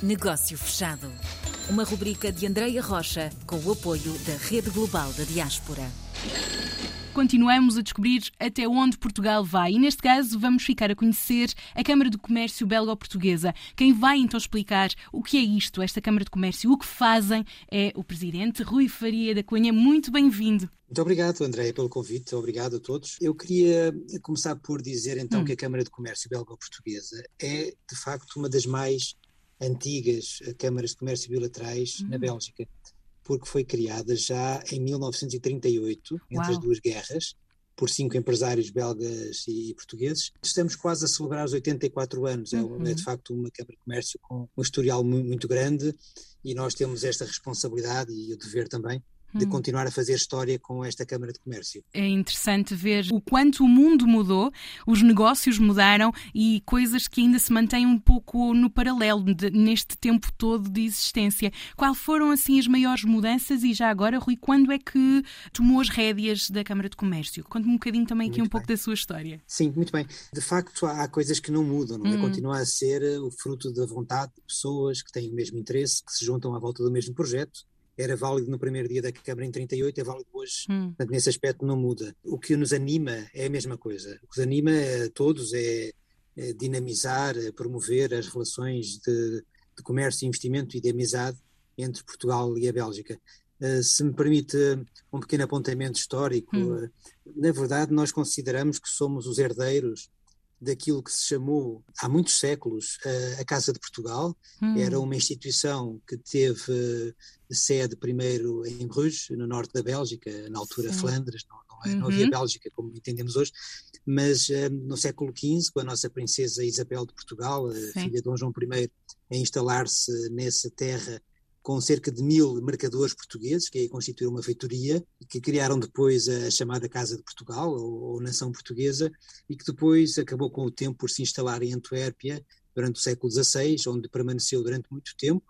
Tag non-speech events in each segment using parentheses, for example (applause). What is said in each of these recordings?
Negócio Fechado. Uma rubrica de Andreia Rocha com o apoio da Rede Global da Diaspora. Continuamos a descobrir até onde Portugal vai e, neste caso, vamos ficar a conhecer a Câmara de Comércio Belgo-Portuguesa. Quem vai então explicar o que é isto, esta Câmara de Comércio, o que fazem, é o Presidente Rui Faria da Cunha. Muito bem-vindo. Muito obrigado, André, pelo convite. Obrigado a todos. Eu queria começar por dizer então hum. que a Câmara de Comércio Belgo-Portuguesa é, de facto, uma das mais antigas câmaras de comércio bilaterais uhum. na Bélgica, porque foi criada já em 1938, entre Uau. as duas guerras, por cinco empresários belgas e portugueses. Estamos quase a celebrar os 84 anos. É uhum. É, de facto uma Câmara de Comércio com um historial muito grande e nós temos esta responsabilidade e o dever também de hum. continuar a fazer história com esta Câmara de Comércio. É interessante ver o quanto o mundo mudou, os negócios mudaram e coisas que ainda se mantêm um pouco no paralelo de, neste tempo todo de existência. Qual foram assim as maiores mudanças e já agora, Rui, quando é que tomou as rédeas da Câmara de Comércio? Conte-me um bocadinho também aqui muito um pouco da sua história. Sim, muito bem. De facto, há coisas que não mudam, não é? Hum. Continua a ser o fruto da vontade de pessoas que têm o mesmo interesse, que se juntam à volta do mesmo projeto era válido no primeiro dia da Câmara em 38, é válido hoje. Hum. Portanto, nesse aspecto não muda. O que nos anima é a mesma coisa. O que nos anima a todos é, é dinamizar, é promover as relações de, de, comércio, investimento e de amizade entre Portugal e a Bélgica. Uh, se me permite um pequeno apontamento histórico, hum. uh, na verdade nós consideramos que somos os herdeiros daquilo que se chamou há muitos séculos a Casa de Portugal. Hum. Era uma instituição que teve sede primeiro em Bruges, no norte da Bélgica, na altura Sim. Flandres, não, não, uhum. não, havia uhum. Bélgica como entendemos hoje, mas um, no século XV, com a nossa princesa Isabel de Portugal, filha de Dom João I, a instalar-se nessa terra com cerca de mil mercadores portugueses, que aí constituíram uma feitoria, que criaram depois a chamada Casa de Portugal, ou, ou, Nação Portuguesa, e que depois acabou com o tempo por se instalar em Antuérpia durante o século XVI, onde permaneceu durante muito tempo.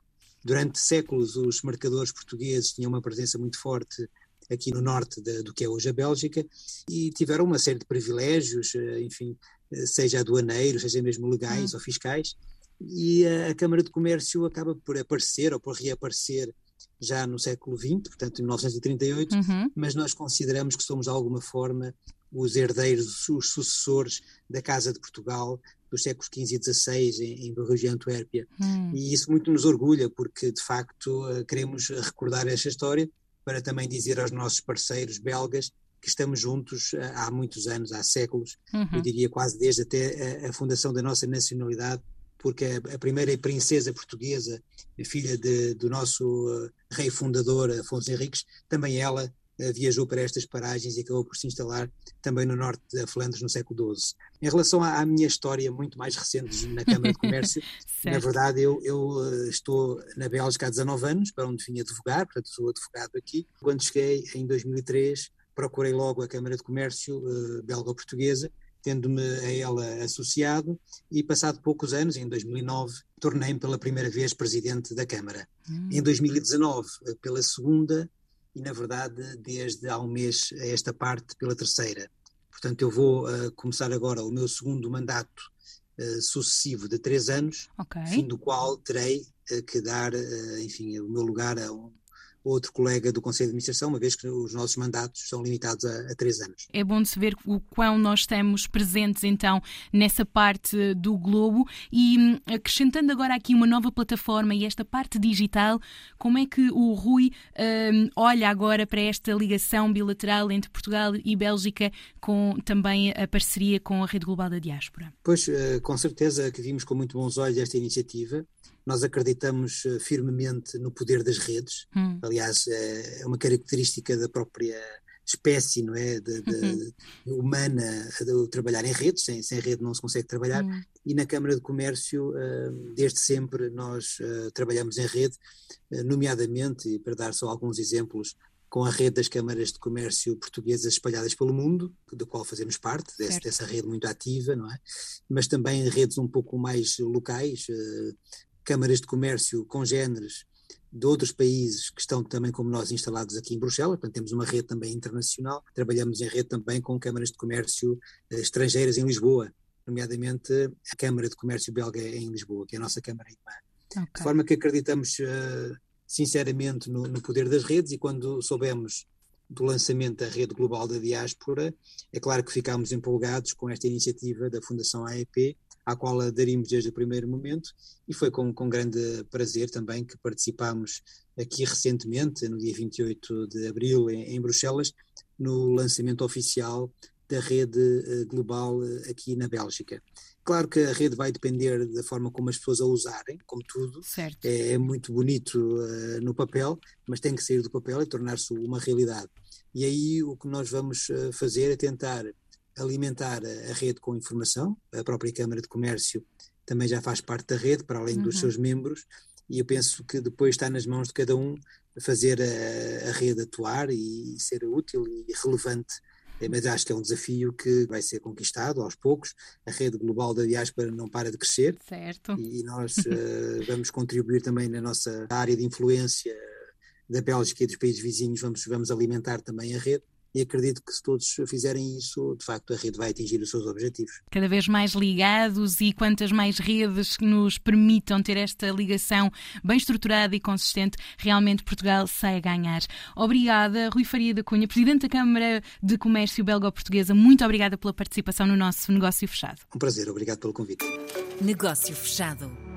Durante séculos, os mercadores portugueses tinham uma presença muito forte aqui no norte de, do que é hoje a Bélgica, e tiveram uma série de privilégios, eh, enfim, eh, seja aduaneiros, seja mesmo legais hum. ou fiscais, e a, Câmara de Comércio acaba por aparecer ou por reaparecer já no século XX, portanto em 1938, uhum. mas nós consideramos que somos de alguma forma os herdeiros, os sucessores da Casa de Portugal dos séculos XV e XVI em, em Bruges e Antuérpia. Uhum. E isso muito nos orgulha, porque de facto eh, queremos recordar esta história para também dizer aos nossos parceiros belgas que estamos juntos eh, há muitos anos, há séculos, uhum. eu diria quase desde até a, a fundação da nossa nacionalidade, porque a, primeira princesa portuguesa, filha de, do nosso uh, rei fundador Afonso Henriques, também ela uh, viajou para estas paragens e acabou por se instalar também no norte da Flandres no século XII. Em relação à, à minha história muito mais recente na Câmara de Comércio, (laughs) na verdade eu, eu uh, estou na Bélgica há 19 anos, para onde vim advogar, portanto sou advogado aqui. Quando cheguei em 2003, procurei logo a Câmara de Comércio belga-portuguesa tendo-me a ela associado e passado poucos anos, em 2009, tornei-me pela primeira vez presidente da Câmara. Hum. Em 2019, pela segunda e, na verdade, desde há um mês a esta parte, pela terceira. Portanto, eu vou uh, começar agora o meu segundo mandato uh, sucessivo de três anos, okay. fim do qual terei uh, que dar, enfim, o meu lugar a um outro colega do Conselho de Administração, uma vez que os nossos mandatos são limitados a, a três anos. É bom de se ver o quão nós estamos presentes então nessa parte do globo e hum, acrescentando agora aqui uma nova plataforma e esta parte digital, como é que o Rui um, olha agora para esta ligação bilateral entre Portugal e Bélgica com também a parceria com a Rede Global da Diáspora? Pois, eh, com certeza que vimos com muito bons olhos esta iniciativa nós acreditamos eh, firmemente no poder das redes. Hum. Aliás, é uma característica da própria espécie, não é, de, de, uhum. humana, de trabalhar em redes. Sem, sem rede não se consegue trabalhar. Hum. E na Câmara de Comércio, eh, desde sempre, nós eh, trabalhamos em rede, nomeadamente, e para dar só alguns exemplos, com a rede das câmaras de comércio portuguesas espalhadas pelo mundo, do qual fazemos parte, desse, dessa rede muito ativa, não é? Mas também redes um pouco mais locais, câmaras de comércio congêneres de outros países que estão também como nós instalados aqui em Bruxelas, portanto temos uma rede também internacional, trabalhamos em rede também com câmaras de comércio eh, estrangeiras em Lisboa, nomeadamente a Câmara de Comércio Belga em Lisboa, que é a nossa Câmara irmã. Okay. De forma que acreditamos uh, sinceramente no, no, poder das redes e quando soubemos do lançamento da rede global da diáspora, é claro que ficámos empolgados com esta iniciativa da Fundação AEP, à qual aderimos desde o primeiro momento e foi com, com grande prazer também que participámos aqui recentemente, no dia 28 de abril, em, em Bruxelas, no lançamento oficial da rede uh, global uh, aqui na Bélgica. Claro que a rede vai depender da forma como as pessoas a usarem, como tudo. Certo. É, é muito bonito uh, no papel, mas tem que sair do papel e tornar-se uma realidade. E aí o que nós vamos fazer é tentar alimentar a, a, rede com informação. A própria Câmara de Comércio também já faz parte da rede, para além uhum. dos seus membros, e eu penso que depois está nas mãos de cada um fazer a, a rede atuar e, e ser útil e relevante é, mas acho que é um desafio que vai ser conquistado aos poucos. A rede global da diáspora não para de crescer. Certo. E nós uh, (laughs) vamos contribuir também na nossa área de influência da Bélgica e dos países vizinhos, vamos, vamos alimentar também a rede e acredito que se todos fizerem isso, de facto a rede vai atingir os seus objetivos. Cada vez mais ligados e quantas mais redes que nos permitam ter esta ligação bem estruturada e consistente, realmente Portugal sai a ganhar. Obrigada, Rui Faria da Cunha, Presidente da Câmara de Comércio Belga-Portuguesa, muito obrigada pela participação no nosso Negócio Fechado. Um prazer, obrigado pelo convite. Negócio Fechado.